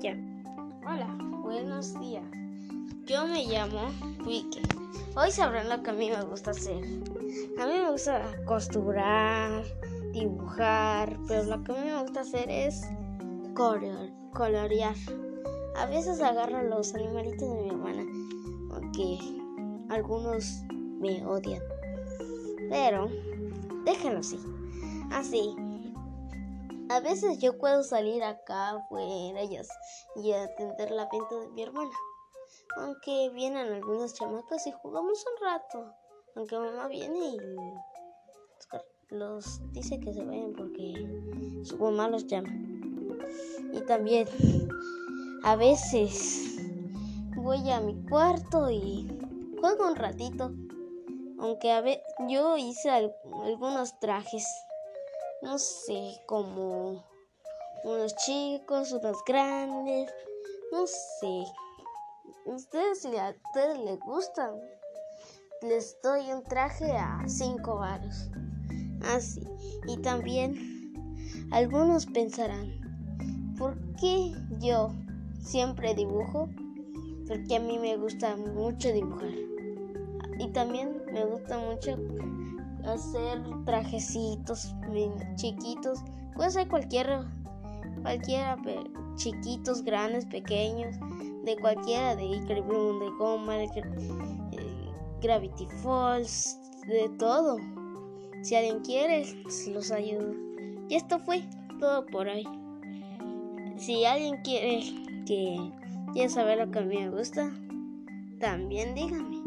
ya. Hola, buenos días. Yo me llamo Wiki. Hoy sabrán lo que a mí me gusta hacer. A mí me gusta costurar, dibujar, pero lo que a mí me gusta hacer es colorear. A veces agarro los animalitos de mi hermana, aunque algunos me odian. Pero déjenlo así. Así, a veces yo puedo salir acá afuera y, atender la venta de mi hermana. Aunque vienen algunos chamacos y jugamos un rato. Aunque mamá viene y los dice que se vayan porque su mamá los llama. Y también a veces voy a mi cuarto y juego un ratito. Aunque a veces yo hice algunos trajes no sé, como unos chicos, unos grandes, no sé. Ustedes, si a ustedes les gustan, les doy un traje a cinco varos. Así. y también algunos pensarán, ¿por qué yo siempre dibujo? Porque a mí me gusta mucho dibujar. Y también me gusta mucho hacer trajecitos chiquitos. Puede ser cualquiera, cualquiera, chiquitos, grandes, pequeños, de cualquiera, de Icar de goma, de eh, Gravity Falls, de todo. Si alguien quiere, los ayudo. Y esto fue todo por hoy. Si alguien quiere que quiere saber lo que a mí me gusta, también díganme.